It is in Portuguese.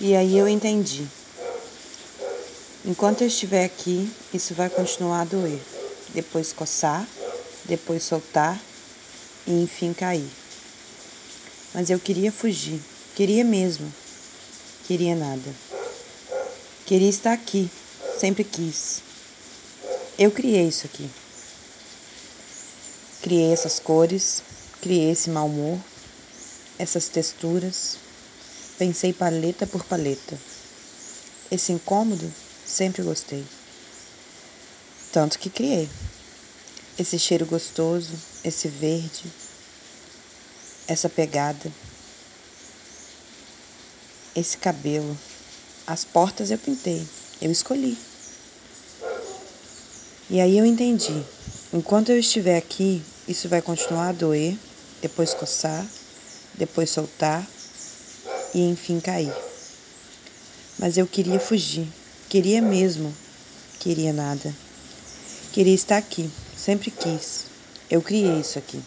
E aí eu entendi. Enquanto eu estiver aqui, isso vai continuar a doer. Depois coçar, depois soltar e enfim cair. Mas eu queria fugir, queria mesmo. Queria nada. Queria estar aqui, sempre quis. Eu criei isso aqui. Criei essas cores, criei esse mau humor, essas texturas. Pensei paleta por paleta. Esse incômodo sempre gostei. Tanto que criei. Esse cheiro gostoso, esse verde, essa pegada, esse cabelo. As portas eu pintei, eu escolhi. E aí eu entendi. Enquanto eu estiver aqui, isso vai continuar a doer, depois coçar, depois soltar e enfim cair. Mas eu queria fugir, queria mesmo, queria nada. Queria estar aqui, sempre quis. Eu criei isso aqui.